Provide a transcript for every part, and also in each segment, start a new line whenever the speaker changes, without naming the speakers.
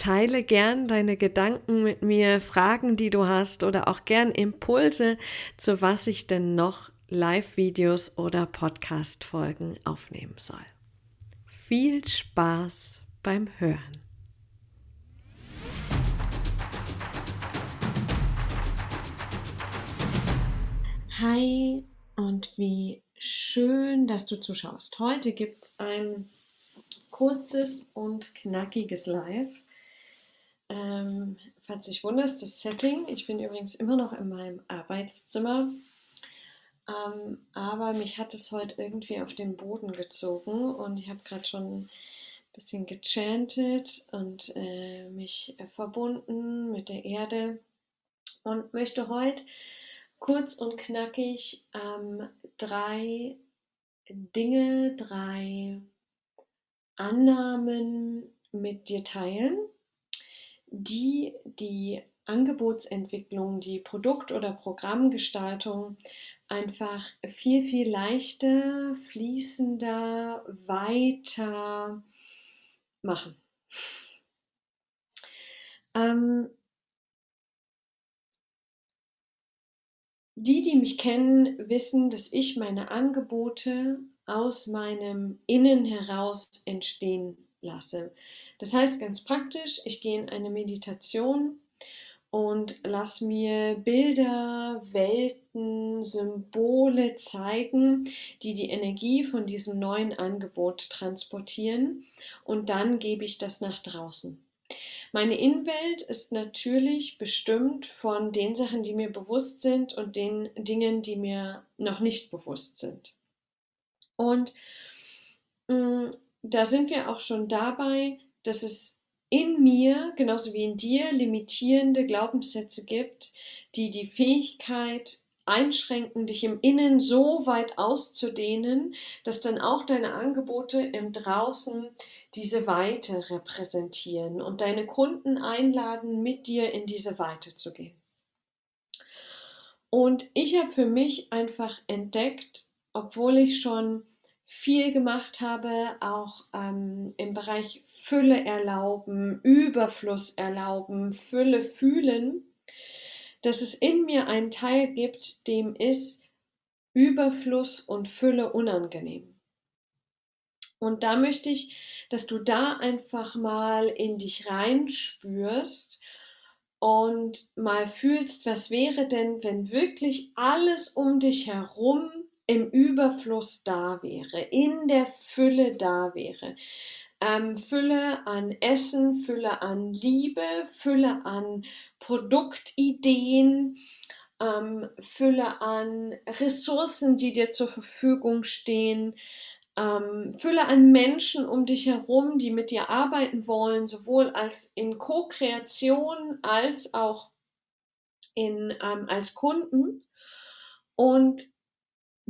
Teile gern deine Gedanken mit mir, Fragen, die du hast oder auch gern Impulse, zu was ich denn noch Live-Videos oder Podcast-Folgen aufnehmen soll. Viel Spaß beim Hören. Hi und wie schön, dass du zuschaust. Heute gibt es ein kurzes und knackiges Live ähm, falls dich wunderst, das Setting. Ich bin übrigens immer noch in meinem Arbeitszimmer. Ähm, aber mich hat es heute irgendwie auf den Boden gezogen und ich habe gerade schon ein bisschen gechantet und äh, mich verbunden mit der Erde und möchte heute kurz und knackig ähm, drei Dinge, drei Annahmen mit dir teilen, die die Angebotsentwicklung, die Produkt- oder Programmgestaltung einfach viel, viel leichter, fließender, weiter machen. Ähm, die, die mich kennen, wissen, dass ich meine Angebote aus meinem Innen heraus entstehen lasse. Das heißt ganz praktisch, ich gehe in eine Meditation und lass mir Bilder, Welten, Symbole zeigen, die die Energie von diesem neuen Angebot transportieren und dann gebe ich das nach draußen. Meine Innenwelt ist natürlich bestimmt von den Sachen, die mir bewusst sind und den Dingen, die mir noch nicht bewusst sind. Und mm, da sind wir auch schon dabei, dass es in mir, genauso wie in dir, limitierende Glaubenssätze gibt, die die Fähigkeit einschränken, dich im Innen so weit auszudehnen, dass dann auch deine Angebote im Draußen diese Weite repräsentieren und deine Kunden einladen, mit dir in diese Weite zu gehen. Und ich habe für mich einfach entdeckt, obwohl ich schon viel gemacht habe, auch ähm, im Bereich Fülle erlauben, Überfluss erlauben, Fülle fühlen, dass es in mir einen Teil gibt, dem ist Überfluss und Fülle unangenehm. Und da möchte ich, dass du da einfach mal in dich reinspürst und mal fühlst, was wäre denn, wenn wirklich alles um dich herum im Überfluss da wäre, in der Fülle da wäre. Ähm, Fülle an Essen, Fülle an Liebe, Fülle an Produktideen, ähm, Fülle an Ressourcen, die dir zur Verfügung stehen, ähm, Fülle an Menschen um dich herum, die mit dir arbeiten wollen, sowohl als in Co-Kreation als auch in, ähm, als Kunden. Und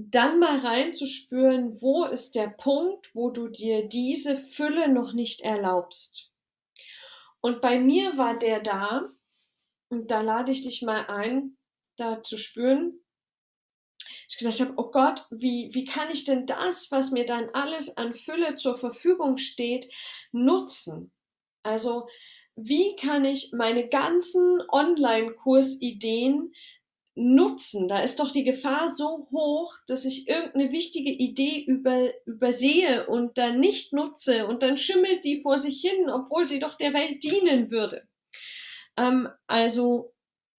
dann mal reinzuspüren, wo ist der Punkt, wo du dir diese Fülle noch nicht erlaubst. Und bei mir war der da, und da lade ich dich mal ein, da zu spüren. Ich gesagt habe, oh Gott, wie, wie kann ich denn das, was mir dann alles an Fülle zur Verfügung steht, nutzen? Also, wie kann ich meine ganzen Online-Kursideen nutzen. Da ist doch die Gefahr so hoch, dass ich irgendeine wichtige Idee über, übersehe und dann nicht nutze und dann schimmelt die vor sich hin, obwohl sie doch der Welt dienen würde. Ähm, also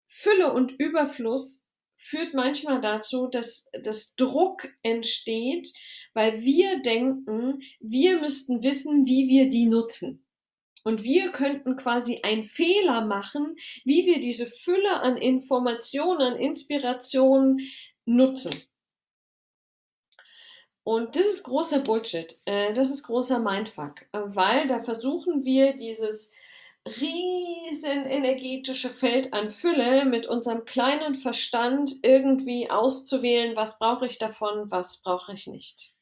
Fülle und Überfluss führt manchmal dazu, dass, dass Druck entsteht, weil wir denken, wir müssten wissen, wie wir die nutzen. Und wir könnten quasi einen Fehler machen, wie wir diese Fülle an Informationen, an Inspirationen nutzen. Und das ist großer Bullshit. Äh, das ist großer Mindfuck, weil da versuchen wir dieses riesen energetische Feld an Fülle mit unserem kleinen Verstand irgendwie auszuwählen, was brauche ich davon, was brauche ich nicht.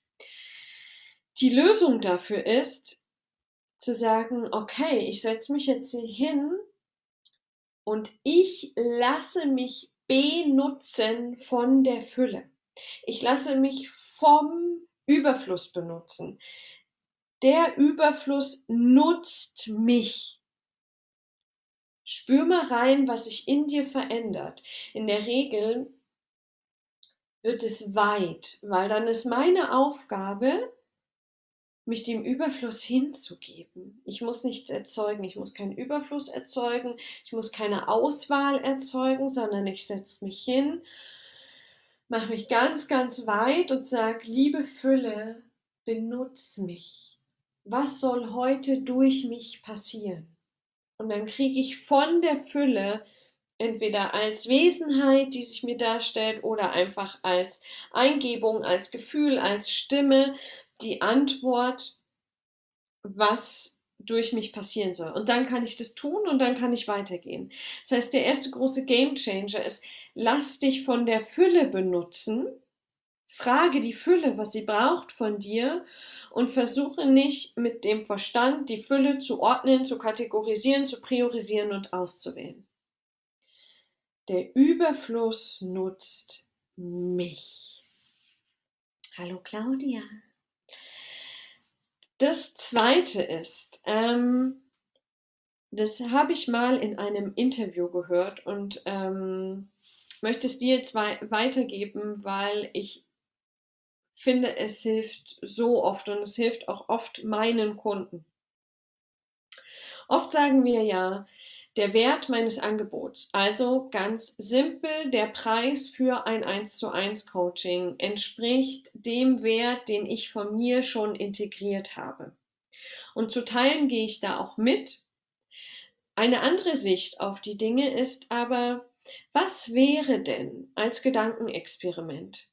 Die Lösung dafür ist, zu sagen, okay, ich setze mich jetzt hier hin und ich lasse mich benutzen von der Fülle. Ich lasse mich vom Überfluss benutzen. Der Überfluss nutzt mich. Spür mal rein, was sich in dir verändert. In der Regel wird es weit, weil dann ist meine Aufgabe, mich dem Überfluss hinzugeben. Ich muss nichts erzeugen, ich muss keinen Überfluss erzeugen, ich muss keine Auswahl erzeugen, sondern ich setze mich hin, mache mich ganz, ganz weit und sage, liebe Fülle, benutze mich. Was soll heute durch mich passieren? Und dann kriege ich von der Fülle entweder als Wesenheit, die sich mir darstellt, oder einfach als Eingebung, als Gefühl, als Stimme, die Antwort, was durch mich passieren soll. Und dann kann ich das tun und dann kann ich weitergehen. Das heißt, der erste große Game Changer ist, lass dich von der Fülle benutzen, frage die Fülle, was sie braucht von dir und versuche nicht mit dem Verstand die Fülle zu ordnen, zu kategorisieren, zu priorisieren und auszuwählen. Der Überfluss nutzt mich. Hallo Claudia. Das zweite ist, ähm, das habe ich mal in einem Interview gehört und ähm, möchte es dir jetzt weitergeben, weil ich finde, es hilft so oft und es hilft auch oft meinen Kunden. Oft sagen wir ja, der Wert meines Angebots, also ganz simpel, der Preis für ein 1 zu 1 Coaching entspricht dem Wert, den ich von mir schon integriert habe. Und zu teilen gehe ich da auch mit. Eine andere Sicht auf die Dinge ist aber, was wäre denn als Gedankenexperiment,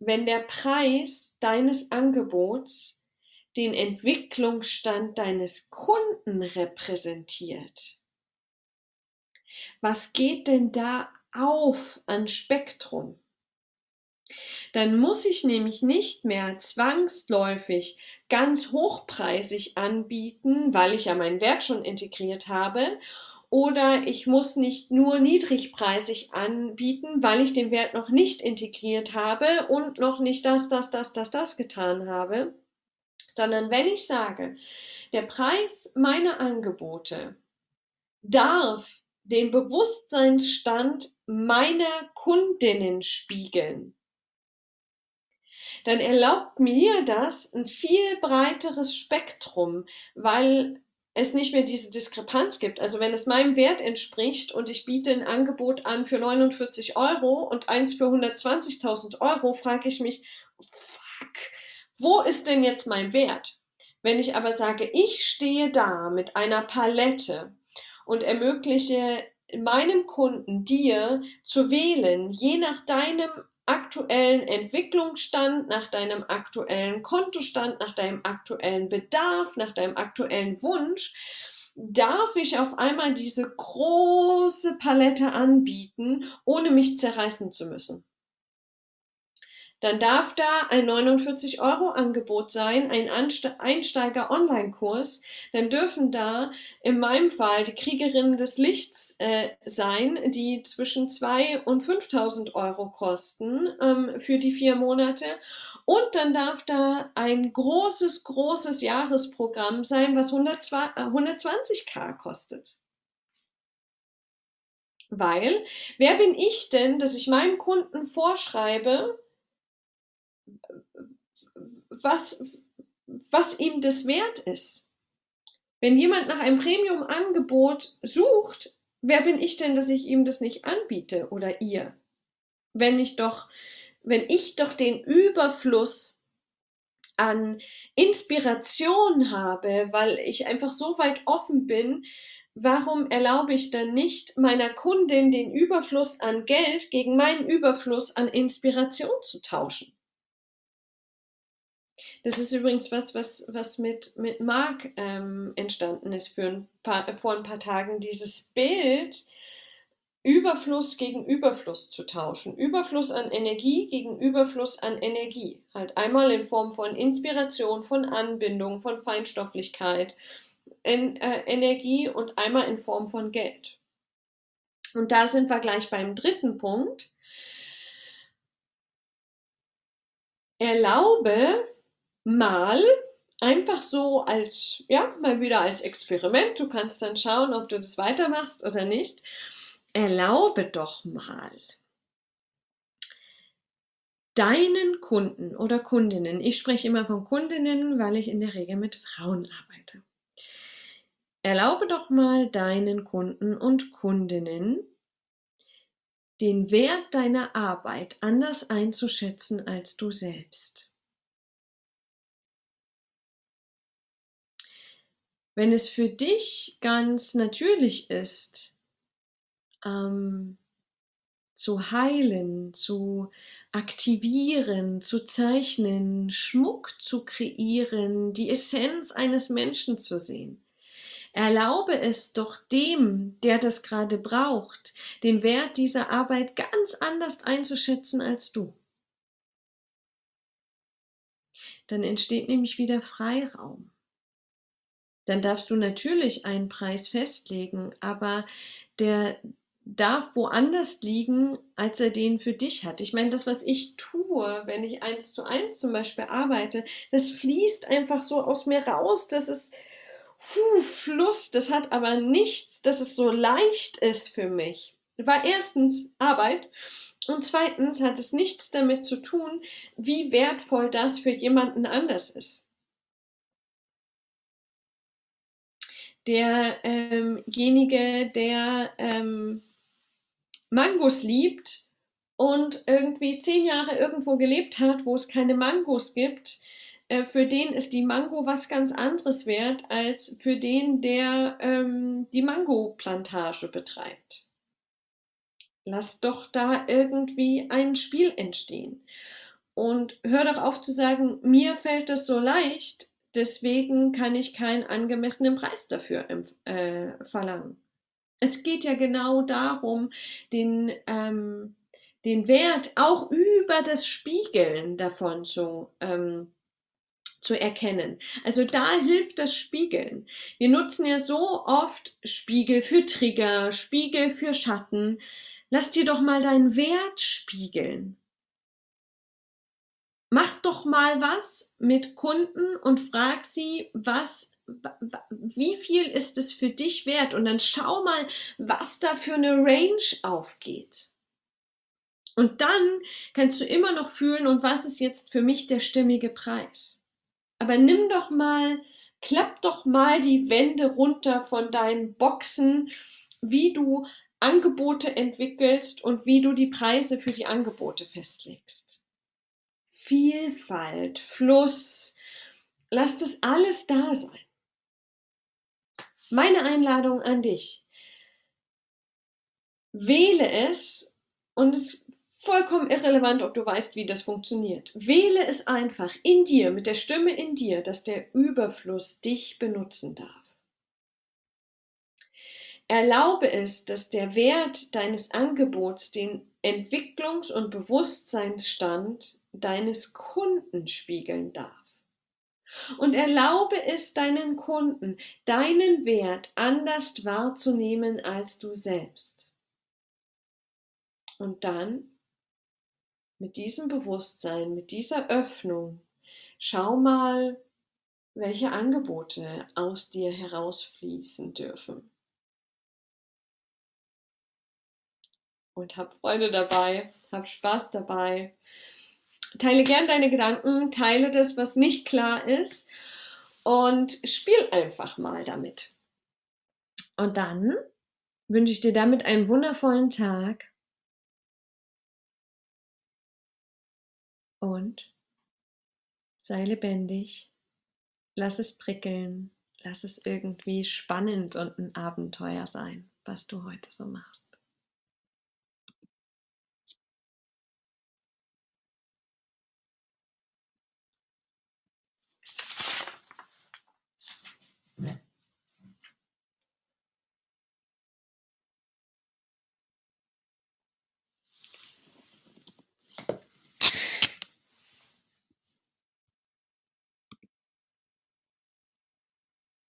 wenn der Preis deines Angebots den Entwicklungsstand deines Kunden repräsentiert? Was geht denn da auf an Spektrum? Dann muss ich nämlich nicht mehr zwangsläufig ganz hochpreisig anbieten, weil ich ja meinen Wert schon integriert habe oder ich muss nicht nur niedrigpreisig anbieten, weil ich den Wert noch nicht integriert habe und noch nicht das, das, das, das, das getan habe, sondern wenn ich sage, der Preis meiner Angebote darf den Bewusstseinsstand meiner Kundinnen spiegeln, dann erlaubt mir das ein viel breiteres Spektrum, weil es nicht mehr diese Diskrepanz gibt. Also wenn es meinem Wert entspricht und ich biete ein Angebot an für 49 Euro und eins für 120.000 Euro, frage ich mich, fuck, wo ist denn jetzt mein Wert? Wenn ich aber sage, ich stehe da mit einer Palette und ermögliche meinem Kunden, dir zu wählen, je nach deinem aktuellen Entwicklungsstand, nach deinem aktuellen Kontostand, nach deinem aktuellen Bedarf, nach deinem aktuellen Wunsch, darf ich auf einmal diese große Palette anbieten, ohne mich zerreißen zu müssen dann darf da ein 49 Euro Angebot sein, ein Einsteiger Online-Kurs, dann dürfen da in meinem Fall die Kriegerinnen des Lichts äh, sein, die zwischen 2 und 5000 Euro kosten ähm, für die vier Monate. Und dann darf da ein großes, großes Jahresprogramm sein, was 120k äh, kostet. Weil, wer bin ich denn, dass ich meinem Kunden vorschreibe, was, was ihm das wert ist. Wenn jemand nach einem Premium-Angebot sucht, wer bin ich denn, dass ich ihm das nicht anbiete oder ihr? Wenn ich doch, wenn ich doch den Überfluss an Inspiration habe, weil ich einfach so weit offen bin, warum erlaube ich dann nicht meiner Kundin den Überfluss an Geld gegen meinen Überfluss an Inspiration zu tauschen? Das ist übrigens was, was, was mit, mit Marc ähm, entstanden ist für ein paar, vor ein paar Tagen. Dieses Bild, Überfluss gegen Überfluss zu tauschen. Überfluss an Energie gegen Überfluss an Energie. Halt einmal in Form von Inspiration, von Anbindung, von Feinstofflichkeit, in, äh, Energie und einmal in Form von Geld. Und da sind wir gleich beim dritten Punkt. Erlaube mal einfach so als, ja, mal wieder als Experiment. Du kannst dann schauen, ob du das weitermachst oder nicht. Erlaube doch mal deinen Kunden oder Kundinnen, ich spreche immer von Kundinnen, weil ich in der Regel mit Frauen arbeite. Erlaube doch mal deinen Kunden und Kundinnen, den Wert deiner Arbeit anders einzuschätzen als du selbst. Wenn es für dich ganz natürlich ist, ähm, zu heilen, zu aktivieren, zu zeichnen, Schmuck zu kreieren, die Essenz eines Menschen zu sehen. Erlaube es doch dem, der das gerade braucht, den Wert dieser Arbeit ganz anders einzuschätzen als du. Dann entsteht nämlich wieder Freiraum dann darfst du natürlich einen Preis festlegen, aber der darf woanders liegen, als er den für dich hat. Ich meine, das, was ich tue, wenn ich eins zu eins zum Beispiel arbeite, das fließt einfach so aus mir raus. Das ist puh, Fluss. Das hat aber nichts, dass es so leicht ist für mich, war erstens Arbeit und zweitens hat es nichts damit zu tun, wie wertvoll das für jemanden anders ist. Derjenige, der ähm, Mangos liebt und irgendwie zehn Jahre irgendwo gelebt hat, wo es keine Mangos gibt, äh, für den ist die Mango was ganz anderes wert als für den, der ähm, die Mango-Plantage betreibt. Lass doch da irgendwie ein Spiel entstehen. Und hör doch auf zu sagen, mir fällt das so leicht, deswegen kann ich keinen angemessenen Preis dafür äh, verlangen. Es geht ja genau darum, den, ähm, den Wert auch über das Spiegeln davon zu, ähm, zu erkennen. Also da hilft das Spiegeln. Wir nutzen ja so oft Spiegel für Trigger, Spiegel für Schatten. Lass dir doch mal deinen Wert spiegeln. Mach doch mal was mit Kunden und frag sie, was wie viel ist es für dich wert? Und dann schau mal, was da für eine Range aufgeht. Und dann kannst du immer noch fühlen, und was ist jetzt für mich der stimmige Preis? Aber nimm doch mal, klapp doch mal die Wände runter von deinen Boxen, wie du Angebote entwickelst und wie du die Preise für die Angebote festlegst. Vielfalt, Fluss, lass das alles da sein. Meine Einladung an dich. Wähle es und es ist vollkommen irrelevant, ob du weißt, wie das funktioniert. Wähle es einfach in dir, mit der Stimme in dir, dass der Überfluss dich benutzen darf. Erlaube es, dass der Wert deines Angebots den Entwicklungs- und Bewusstseinsstand deines Kunden spiegeln darf und erlaube es deinen Kunden, deinen Wert anders wahrzunehmen als du selbst. Und dann mit diesem Bewusstsein, mit dieser Öffnung, schau mal, welche Angebote aus dir herausfließen dürfen. Und hab Freude dabei, hab Spaß dabei Teile gern deine Gedanken, teile das, was nicht klar ist und spiel einfach mal damit. Und dann wünsche ich dir damit einen wundervollen Tag und sei lebendig, lass es prickeln, lass es irgendwie spannend und ein Abenteuer sein, was du heute so machst.